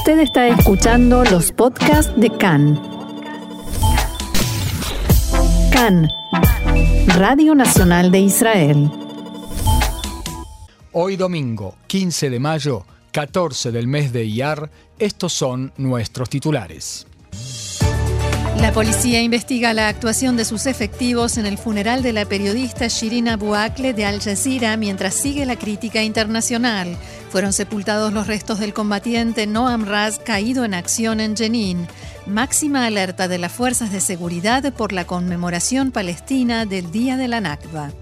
Usted está escuchando los podcasts de CAN. CAN, Radio Nacional de Israel. Hoy domingo, 15 de mayo, 14 del mes de Iyar, estos son nuestros titulares. La policía investiga la actuación de sus efectivos en el funeral de la periodista Shirin Abu Akleh de Al Jazeera mientras sigue la crítica internacional. Fueron sepultados los restos del combatiente Noam Raz caído en acción en Jenin. Máxima alerta de las fuerzas de seguridad por la conmemoración palestina del Día de la Nakba.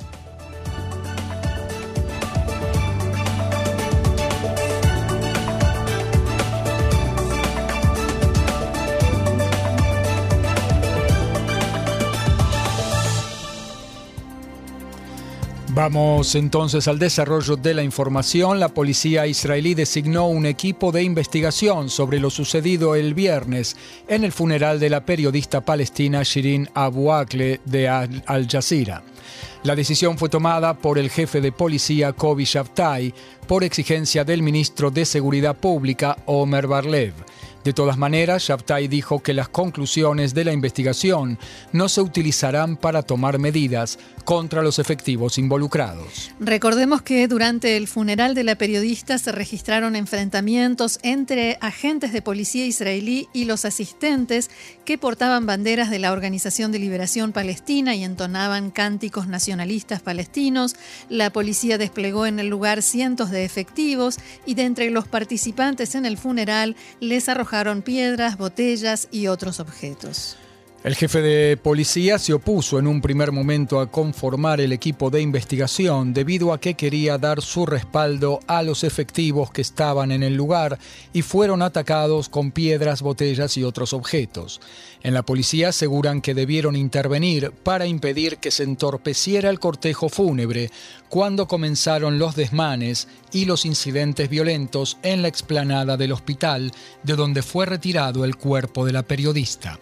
Vamos entonces al desarrollo de la información. La policía israelí designó un equipo de investigación sobre lo sucedido el viernes en el funeral de la periodista palestina Shirin Abu Akleh de Al Jazeera. La decisión fue tomada por el jefe de policía Kobi Shabtai por exigencia del ministro de Seguridad Pública Omer Barlev. De todas maneras, Shabtai dijo que las conclusiones de la investigación no se utilizarán para tomar medidas contra los efectivos involucrados. Recordemos que durante el funeral de la periodista se registraron enfrentamientos entre agentes de policía israelí y los asistentes que portaban banderas de la Organización de Liberación Palestina y entonaban cánticos nacionalistas palestinos. La policía desplegó en el lugar cientos de efectivos y de entre los participantes en el funeral les arrojaron piedras, botellas y otros objetos. El jefe de policía se opuso en un primer momento a conformar el equipo de investigación debido a que quería dar su respaldo a los efectivos que estaban en el lugar y fueron atacados con piedras, botellas y otros objetos. En la policía aseguran que debieron intervenir para impedir que se entorpeciera el cortejo fúnebre cuando comenzaron los desmanes y los incidentes violentos en la explanada del hospital de donde fue retirado el cuerpo de la periodista.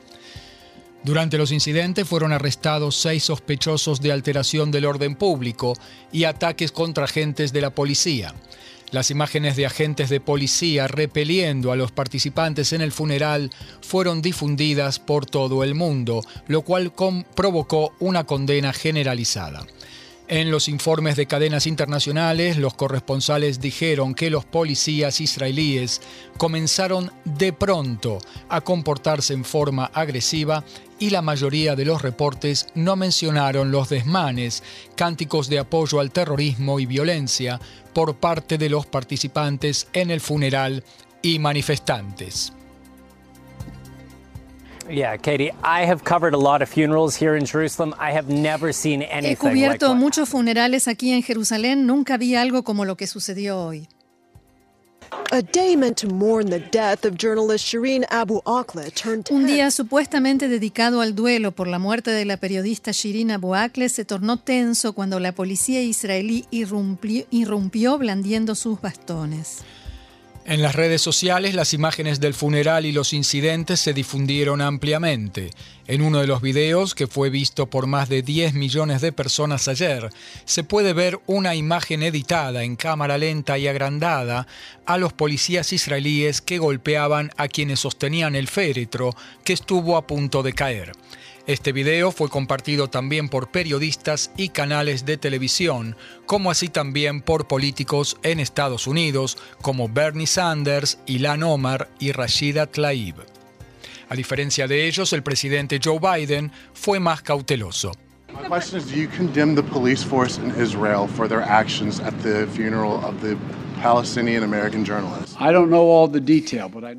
Durante los incidentes fueron arrestados seis sospechosos de alteración del orden público y ataques contra agentes de la policía. Las imágenes de agentes de policía repeliendo a los participantes en el funeral fueron difundidas por todo el mundo, lo cual provocó una condena generalizada. En los informes de cadenas internacionales, los corresponsales dijeron que los policías israelíes comenzaron de pronto a comportarse en forma agresiva y la mayoría de los reportes no mencionaron los desmanes, cánticos de apoyo al terrorismo y violencia por parte de los participantes en el funeral y manifestantes. He cubierto muchos funerales aquí en Jerusalén. Nunca vi algo como lo que sucedió hoy. Un día supuestamente dedicado al duelo por la muerte de la periodista Shirin Abu Akleh se tornó tenso cuando la policía israelí irrumpió blandiendo sus bastones. En las redes sociales las imágenes del funeral y los incidentes se difundieron ampliamente. En uno de los videos, que fue visto por más de 10 millones de personas ayer, se puede ver una imagen editada en cámara lenta y agrandada a los policías israelíes que golpeaban a quienes sostenían el féretro que estuvo a punto de caer. Este video fue compartido también por periodistas y canales de televisión, como así también por políticos en Estados Unidos como Bernie Sanders, Ilan Omar y Rashida Tlaib. A diferencia de ellos, el presidente Joe Biden fue más cauteloso. Israel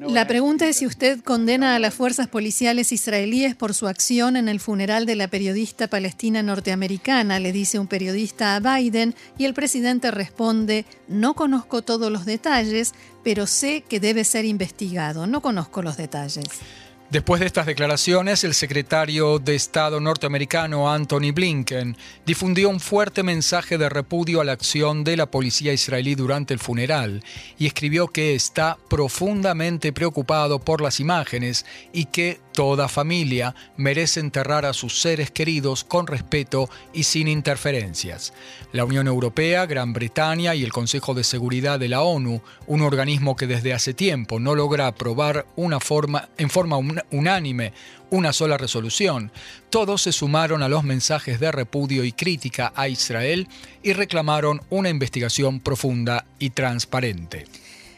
la pregunta es si usted condena a las fuerzas policiales israelíes por su acción en el funeral de la periodista palestina norteamericana, le dice un periodista a Biden, y el presidente responde, no conozco todos los detalles, pero sé que debe ser investigado, no conozco los detalles. Después de estas declaraciones, el secretario de Estado norteamericano Anthony Blinken difundió un fuerte mensaje de repudio a la acción de la policía israelí durante el funeral y escribió que está profundamente preocupado por las imágenes y que toda familia merece enterrar a sus seres queridos con respeto y sin interferencias. La Unión Europea, Gran Bretaña y el Consejo de Seguridad de la ONU, un organismo que desde hace tiempo no logra aprobar una forma, en forma unánime una sola resolución, todos se sumaron a los mensajes de repudio y crítica a Israel y reclamaron una investigación profunda y transparente.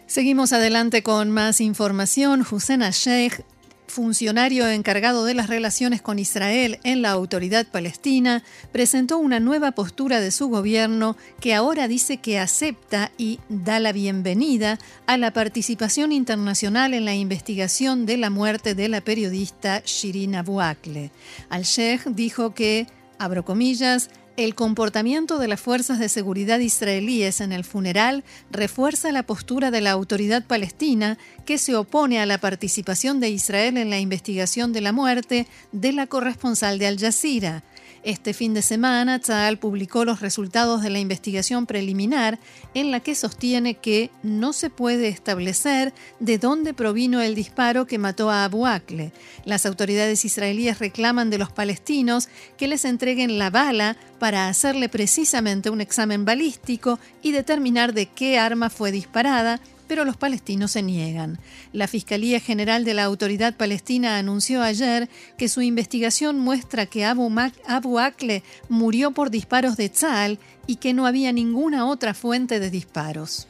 Seguimos adelante con más información. Hussein Sheikh funcionario encargado de las relaciones con Israel en la autoridad palestina, presentó una nueva postura de su gobierno que ahora dice que acepta y da la bienvenida a la participación internacional en la investigación de la muerte de la periodista Shirin Abu Al-Sheikh dijo que, abro comillas, el comportamiento de las fuerzas de seguridad israelíes en el funeral refuerza la postura de la autoridad palestina que se opone a la participación de Israel en la investigación de la muerte de la corresponsal de Al Jazeera. Este fin de semana, Tzal publicó los resultados de la investigación preliminar en la que sostiene que no se puede establecer de dónde provino el disparo que mató a Abu Akle. Las autoridades israelíes reclaman de los palestinos que les entreguen la bala para hacerle precisamente un examen balístico y determinar de qué arma fue disparada pero los palestinos se niegan. La Fiscalía General de la Autoridad Palestina anunció ayer que su investigación muestra que Abu, Abu Akle murió por disparos de Tzal y que no había ninguna otra fuente de disparos.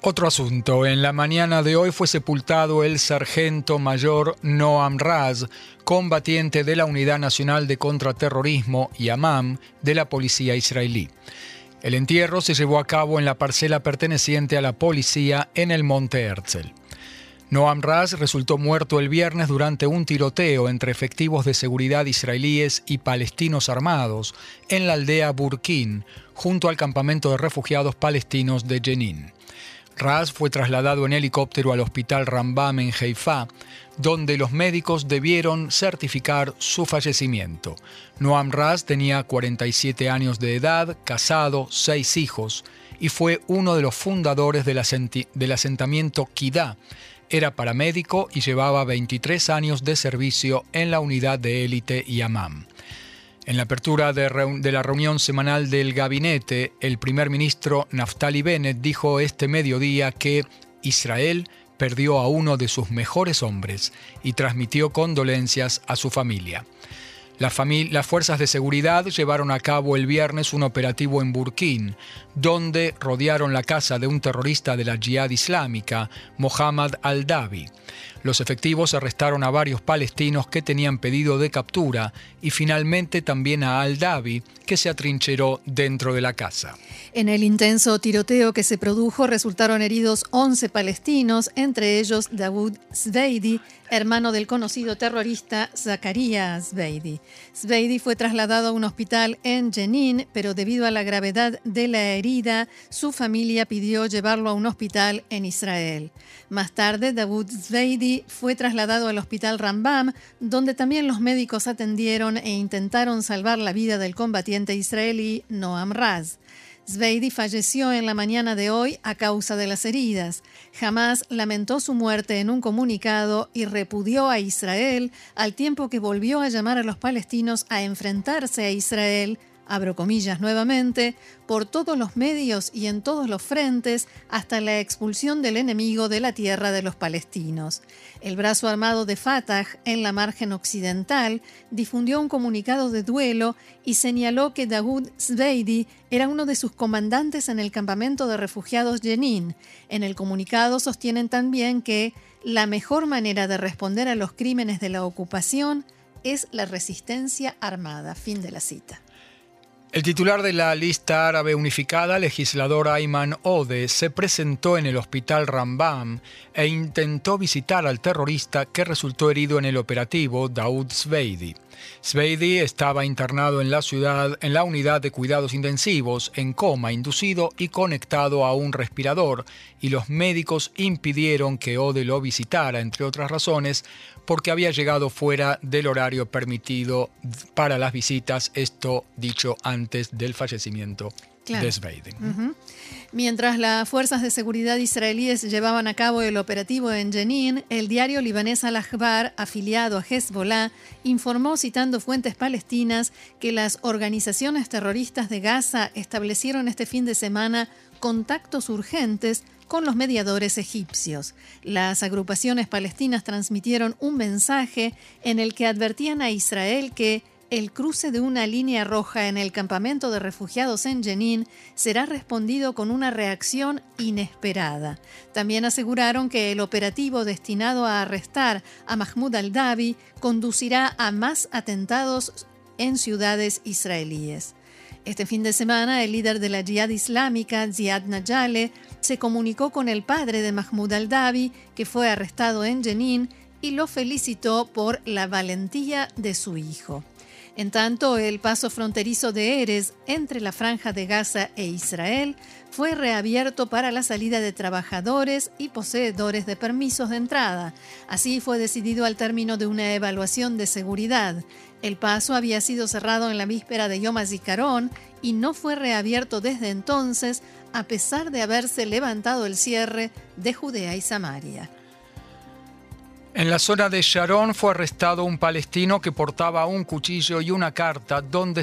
Otro asunto. En la mañana de hoy fue sepultado el sargento mayor Noam Raz, combatiente de la Unidad Nacional de Contraterrorismo, YAMAM, de la policía israelí. El entierro se llevó a cabo en la parcela perteneciente a la policía en el Monte Herzl. Noam Raz resultó muerto el viernes durante un tiroteo entre efectivos de seguridad israelíes y palestinos armados en la aldea Burkin, junto al campamento de refugiados palestinos de Jenin. Raz fue trasladado en helicóptero al hospital Rambam en Haifa, donde los médicos debieron certificar su fallecimiento. Noam Raz tenía 47 años de edad, casado, seis hijos, y fue uno de los fundadores del, asentamiento Kidá. Era paramédico y llevaba 23 años de servicio en la unidad de élite Yamam. En la apertura de, la reunión semanal del gabinete, el primer ministro Naftali Bennett dijo este mediodía que Israel perdió a uno de sus mejores hombres y transmitió condolencias a su familia. las fuerzas de seguridad llevaron a cabo el viernes un operativo en Burkín, donde rodearon la casa de un terrorista de la Jihad Islámica, Mohammad al-Dabi. Los efectivos arrestaron a varios palestinos que tenían pedido de captura y finalmente también a Al-Dabi, que se atrincheró dentro de la casa. En el intenso tiroteo que se produjo resultaron heridos 11 palestinos, entre ellos Dawood Zweidi, hermano del conocido terrorista Zakaria Zweidi. Zweidi fue trasladado a un hospital en Jenin, pero debido a la gravedad de la herida, su familia pidió llevarlo a un hospital en Israel. Más tarde, Dawood Fue trasladado al hospital Rambam, donde también los médicos atendieron e intentaron salvar la vida del combatiente israelí Noam Raz. Zweidi falleció en la mañana de hoy a causa de las heridas. Jamás lamentó su muerte en un comunicado y repudió a Israel al tiempo que volvió a llamar a los palestinos a enfrentarse a Israel abro comillas nuevamente, por todos los medios y en todos los frentes hasta la expulsión del enemigo de la tierra de los palestinos. El brazo armado de Fatah en la margen occidental difundió un comunicado de duelo y señaló que Dawood Zweidi era uno de sus comandantes en el campamento de refugiados Jenin. En el comunicado sostienen también que la mejor manera de responder a los crímenes de la ocupación es la resistencia armada. Fin de la cita. El titular de la lista árabe unificada, legislador Ayman Ode, se presentó en el hospital Rambam e intentó visitar al terrorista que resultó herido en el operativo, Daoud Sveidi. Sveidi estaba internado en la ciudad en la unidad de cuidados intensivos, en coma inducido y conectado a un respirador, y los médicos impidieron que Ode lo visitara, entre otras razones, porque había llegado fuera del horario permitido para las visitas, esto dicho antes del fallecimiento Sveidi. Mientras las fuerzas de seguridad israelíes llevaban a cabo el operativo en Jenin, el diario libanés Al-Akhbar, afiliado a Hezbollah, informó citando fuentes palestinas que las organizaciones terroristas de Gaza establecieron este fin de semana contactos urgentes con los mediadores egipcios. Las agrupaciones palestinas transmitieron un mensaje en el que advertían a Israel que el cruce de una línea roja en el campamento de refugiados en Jenin será respondido con una reacción inesperada. También aseguraron que el operativo destinado a arrestar a Mahmoud al-Dabi conducirá a más atentados en ciudades israelíes. Este fin de semana, el líder de la Jihad Islámica, Ziad Najale, se comunicó con el padre de Mahmoud al-Dabi, que fue arrestado en Jenin, y lo felicitó por la valentía de su hijo. En tanto, el paso fronterizo de Eres entre la franja de Gaza e Israel fue reabierto para la salida de trabajadores y poseedores de permisos de entrada. Así fue decidido al término de una evaluación de seguridad. El paso había sido cerrado en la víspera de Yom HaZikaron y no fue reabierto desde entonces, a pesar de haberse levantado el cierre de Judea y Samaria. En la zona de Sharon fue arrestado un palestino que portaba un cuchillo y una carta donde,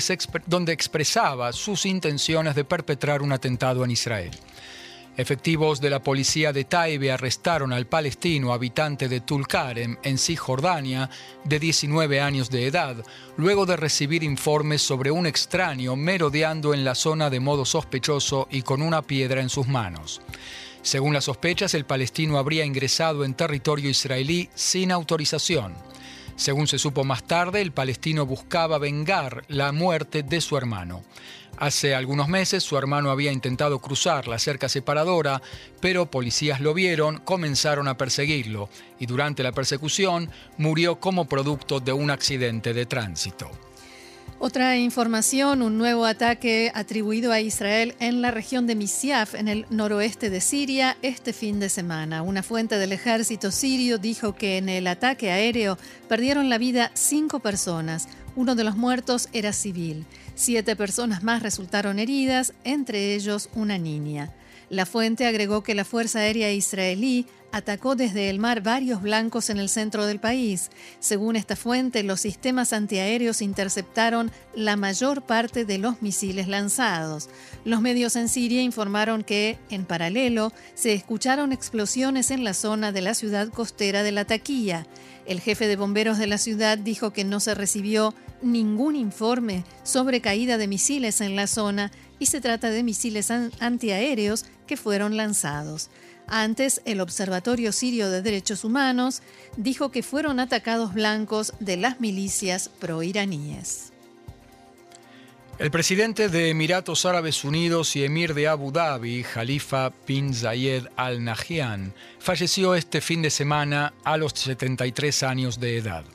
expresaba sus intenciones de perpetrar un atentado en Israel. Efectivos de la policía de Taibe arrestaron al palestino habitante de Tulkarem, en Cisjordania, de 19 años de edad, luego de recibir informes sobre un extraño merodeando en la zona de modo sospechoso y con una piedra en sus manos. Según las sospechas, el palestino habría ingresado en territorio israelí sin autorización. Según se supo más tarde, el palestino buscaba vengar la muerte de su hermano. Hace algunos meses su hermano había intentado cruzar la cerca separadora, pero policías lo vieron, comenzaron a perseguirlo y durante la persecución murió como producto de un accidente de tránsito. Otra información, un nuevo ataque atribuido a Israel en la región de Misyaf, en el noroeste de Siria, este fin de semana. Una fuente del ejército sirio dijo que en el ataque aéreo perdieron la vida cinco personas. Uno de los muertos era civil. Siete personas más resultaron heridas, entre ellos una niña. La fuente agregó que la Fuerza Aérea Israelí atacó desde el mar varios blancos en el centro del país. Según esta fuente, los sistemas antiaéreos interceptaron la mayor parte de los misiles lanzados. Los medios en Siria informaron que, en paralelo, se escucharon explosiones en la zona de la ciudad costera de la Taquilla. El jefe de bomberos de la ciudad dijo que no se recibió ningún informe sobre caída de misiles en la zona y se trata de misiles antiaéreos que fueron lanzados. Antes, el Observatorio Sirio de Derechos Humanos dijo que fueron atacados blancos de las milicias proiraníes. El presidente de Emiratos Árabes Unidos y emir de Abu Dhabi, Khalifa bin Zayed Al Nahyan, falleció este fin de semana a los 73 años de edad.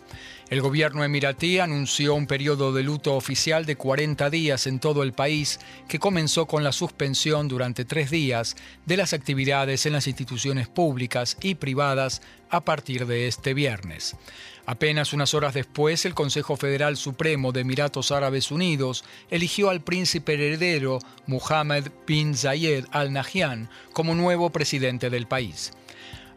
El gobierno emiratí anunció un periodo de luto oficial de 40 días en todo el país que comenzó con la suspensión durante tres días de las actividades en las instituciones públicas y privadas a partir de este viernes. Apenas unas horas después, el Consejo Federal Supremo de Emiratos Árabes Unidos eligió al príncipe heredero Mohammed bin Zayed Al Nahyan como nuevo presidente del país.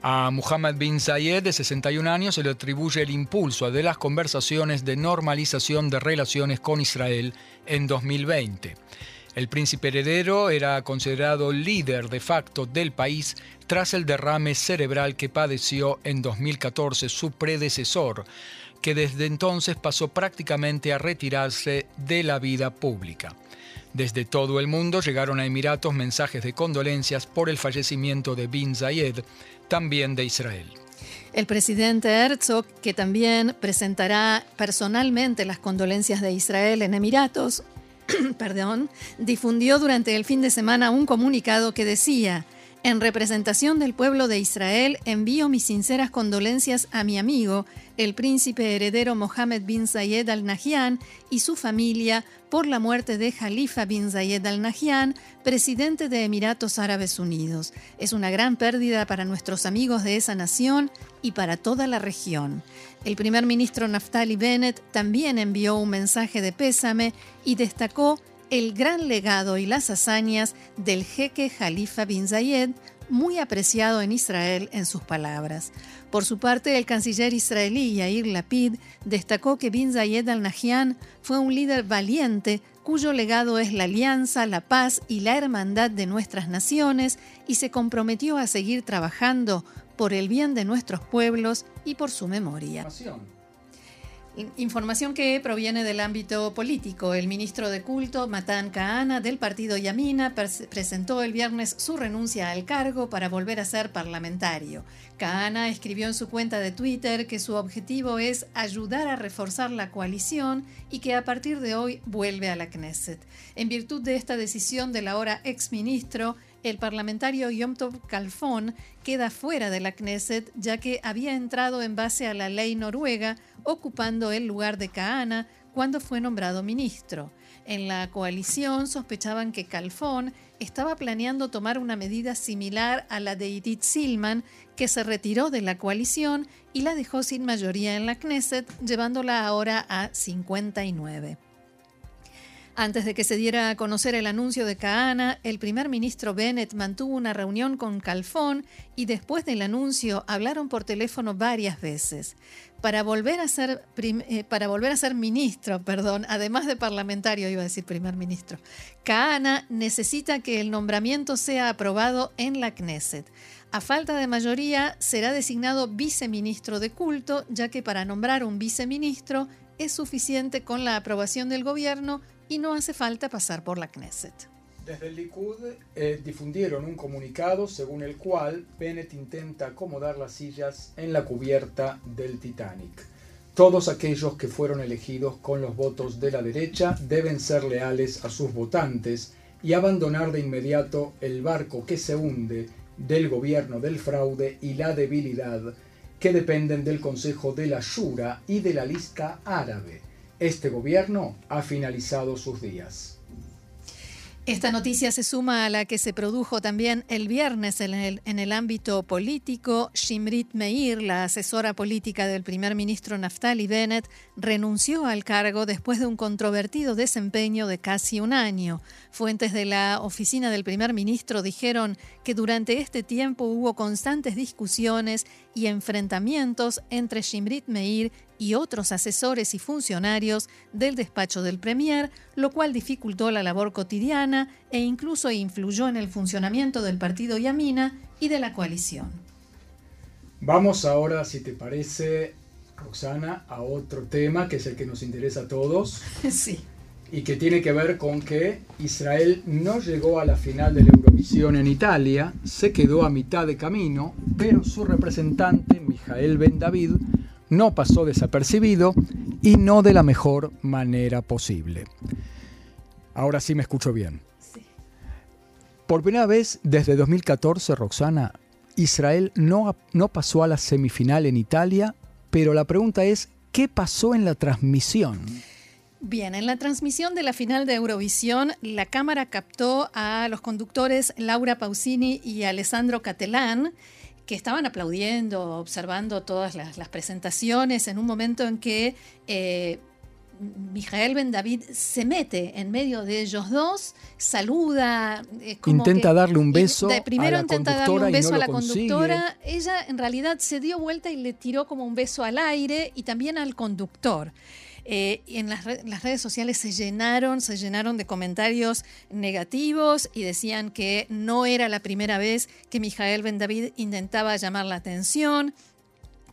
A Muhammad bin Zayed, de 61 años, se le atribuye el impulso de las conversaciones de normalización de relaciones con Israel en 2020. El príncipe heredero era considerado líder de facto del país tras el derrame cerebral que padeció en 2014 su predecesor, que desde entonces pasó prácticamente a retirarse de la vida pública. Desde todo el mundo llegaron a Emiratos mensajes de condolencias por el fallecimiento de Bin Zayed, también de Israel. El presidente Herzog, que también presentará personalmente las condolencias de Israel en Emiratos, perdón, difundió durante el fin de semana un comunicado que decía, En representación del pueblo de Israel, envío mis sinceras condolencias a mi amigo, el príncipe heredero Mohammed bin Zayed al Nahyan y su familia por la muerte de Jalifa bin Zayed al Nahyan, presidente de Emiratos Árabes Unidos. Es una gran pérdida para nuestros amigos de esa nación y para toda la región. El primer ministro Naftali Bennett también envió un mensaje de pésame y destacó el gran legado y las hazañas del jeque Jalifa bin Zayed, muy apreciado en Israel en sus palabras. Por su parte, el canciller israelí Yair Lapid destacó que bin Zayed al-Nahyan fue un líder valiente cuyo legado es la alianza, la paz y la hermandad de nuestras naciones y se comprometió a seguir trabajando por el bien de nuestros pueblos y por su memoria. Información que proviene del ámbito político. El ministro de culto, Matan Kahana, del partido Yamina, presentó el viernes su renuncia al cargo para volver a ser parlamentario. Kahana escribió en su cuenta de Twitter que su objetivo es ayudar a reforzar la coalición y que a partir de hoy vuelve a la Knesset. En virtud de esta decisión del ahora exministro, el parlamentario Yom Tov Kalfon queda fuera de la Knesset ya que había entrado en base a la ley noruega ocupando el lugar de Kahana cuando fue nombrado ministro. En la coalición sospechaban que Kalfon estaba planeando tomar una medida similar a la de Edith Silman, que se retiró de la coalición y la dejó sin mayoría en la Knesset, llevándola ahora a 59. Antes de que se diera a conocer el anuncio de Kahana, el primer ministro Bennett mantuvo una reunión con Calfón y después del anuncio hablaron por teléfono varias veces. Para volver a ser, eh, para volver a ser ministro, perdón, además de parlamentario, iba a decir primer ministro, Kahana necesita que el nombramiento sea aprobado en la Knesset. A falta de mayoría, será designado viceministro de culto, ya que para nombrar un viceministro es suficiente con la aprobación del gobierno y no hace falta pasar por la Knesset. Desde el Likud eh, difundieron un comunicado según el cual Bennett intenta acomodar las sillas en la cubierta del Titanic. Todos aquellos que fueron elegidos con los votos de la derecha deben ser leales a sus votantes y abandonar de inmediato el barco que se hunde del gobierno del fraude y la debilidad que dependen del Consejo de la Shura y de la lista árabe este gobierno ha finalizado sus días. Esta noticia se suma a la que se produjo también el viernes en el, en el, ámbito político. Shimrit Meir, la asesora política del primer ministro Naftali Bennett, renunció al cargo después de un controvertido desempeño de casi un año. Fuentes de la oficina del primer ministro dijeron que durante este tiempo hubo constantes discusiones y enfrentamientos entre Shimrit Meir y otros asesores y funcionarios del despacho del Premier, lo cual dificultó la labor cotidiana e incluso influyó en el funcionamiento del partido Yamina y de la coalición. Vamos ahora, si te parece, Roxana, a otro tema que es el que nos interesa a todos. Sí. Y que tiene que ver con que Israel no llegó a la final de la Eurovisión en Italia, se quedó a mitad de camino, pero su representante, Mijael Ben David, no pasó desapercibido y no de la mejor manera posible. Ahora sí me escucho bien. Por primera vez desde 2014, Roxana, Israel no, no pasó a la semifinal en Italia, pero la pregunta es, ¿qué pasó en la transmisión? Bien, en la transmisión de la final de Eurovisión, la cámara captó a los conductores Laura Pausini y Alessandro Catelán, que estaban aplaudiendo, observando todas las, presentaciones en un momento en que eh, Mijael Ben David se mete en medio de ellos dos, saluda. Eh, intenta darle un beso. primero a la intenta darle un beso a la conductora. Ella en realidad se dio vuelta y le tiró como un beso al aire y también al conductor. Eh, y en las, redes sociales se llenaron, se llenaron de comentarios negativos y decían que no era la primera vez que Mijael Ben David intentaba llamar la atención,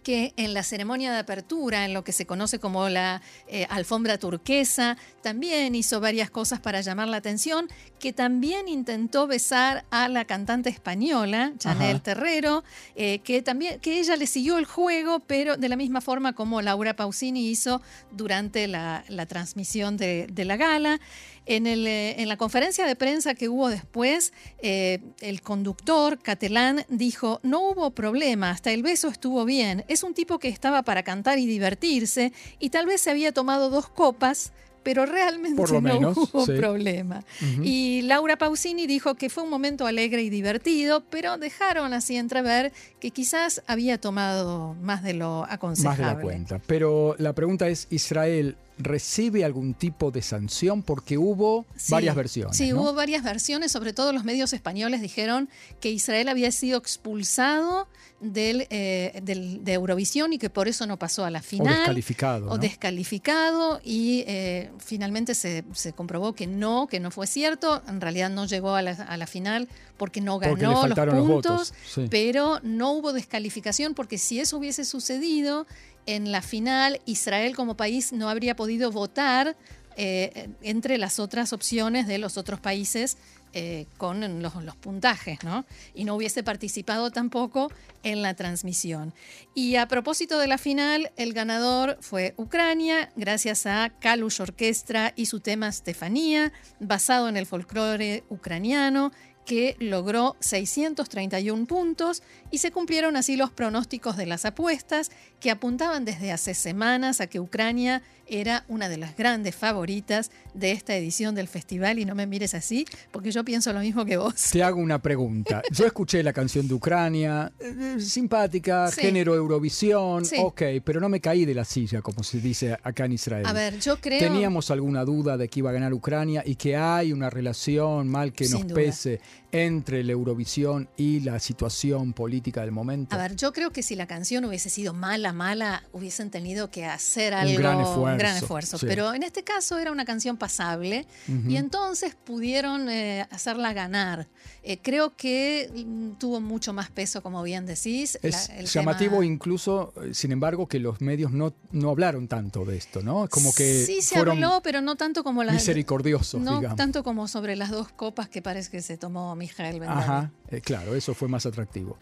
que en la ceremonia de apertura, en lo que se conoce como la eh, alfombra turquesa, también hizo varias cosas para llamar la atención, que también intentó besar a la cantante española, Chanel Terrero, eh, que también, que ella le siguió el juego, pero de la misma forma como Laura Pausini hizo durante la, transmisión de, la gala. En, el, eh, en, la conferencia de prensa que hubo después, el conductor catalán dijo, no hubo problema, hasta el beso estuvo bien es un tipo que estaba para cantar y divertirse y tal vez se había tomado dos copas, pero realmente no hubo problema. Y Laura Pausini dijo que fue un momento alegre y divertido, pero dejaron así entrever que quizás había tomado más de lo aconsejable. Más de la cuenta. Pero la pregunta es, Israel recibe algún tipo de sanción porque hubo varias versiones. Sí, hubo varias versiones, sobre todo los medios españoles dijeron que Israel había sido expulsado del, eh, de Eurovisión y que por eso no pasó a la final. O descalificado. O descalificado y eh, finalmente se, comprobó que no, que no fue cierto. En realidad no llegó a la, final porque no ganó los puntos, pero no hubo descalificación porque si eso hubiese sucedido, en la final Israel como país no habría podido votar eh, entre las otras opciones de los otros países eh, con los, puntajes, ¿no? Y no hubiese participado tampoco en la transmisión. Y a propósito de la final, el ganador fue Ucrania, gracias a Kalush Orquestra y su tema Stefanía, basado en el folclore ucraniano, que logró 631 puntos y se cumplieron así los pronósticos de las apuestas que apuntaban desde hace semanas a que Ucrania era una de las grandes favoritas de esta edición del festival y no me mires así porque yo pienso lo mismo que vos. Te hago una pregunta. Yo escuché la canción de Ucrania, eh, simpática, género Eurovisión, ok, pero no me caí de la silla como se dice acá en Israel. A ver, yo creo... Teníamos alguna duda de que iba a ganar Ucrania y que hay una relación mal que nos pese entre la Eurovisión y la situación política del momento. A ver, yo creo que si la canción hubiese sido mala, mala, hubiesen tenido que hacer algo. Un gran esfuerzo gran esfuerzo. Pero en este caso era una canción pasable y entonces pudieron eh, hacerla ganar. Eh, creo que mm, tuvo mucho más peso, como bien decís. Es llamativo incluso, eh, sin embargo, que los medios no, no hablaron tanto de esto, ¿no? Como que sí se habló, pero no tanto como las misericordiosos, no tanto como sobre las dos copas que parece que se tomó Mijael Ajá, claro, eso fue más atractivo.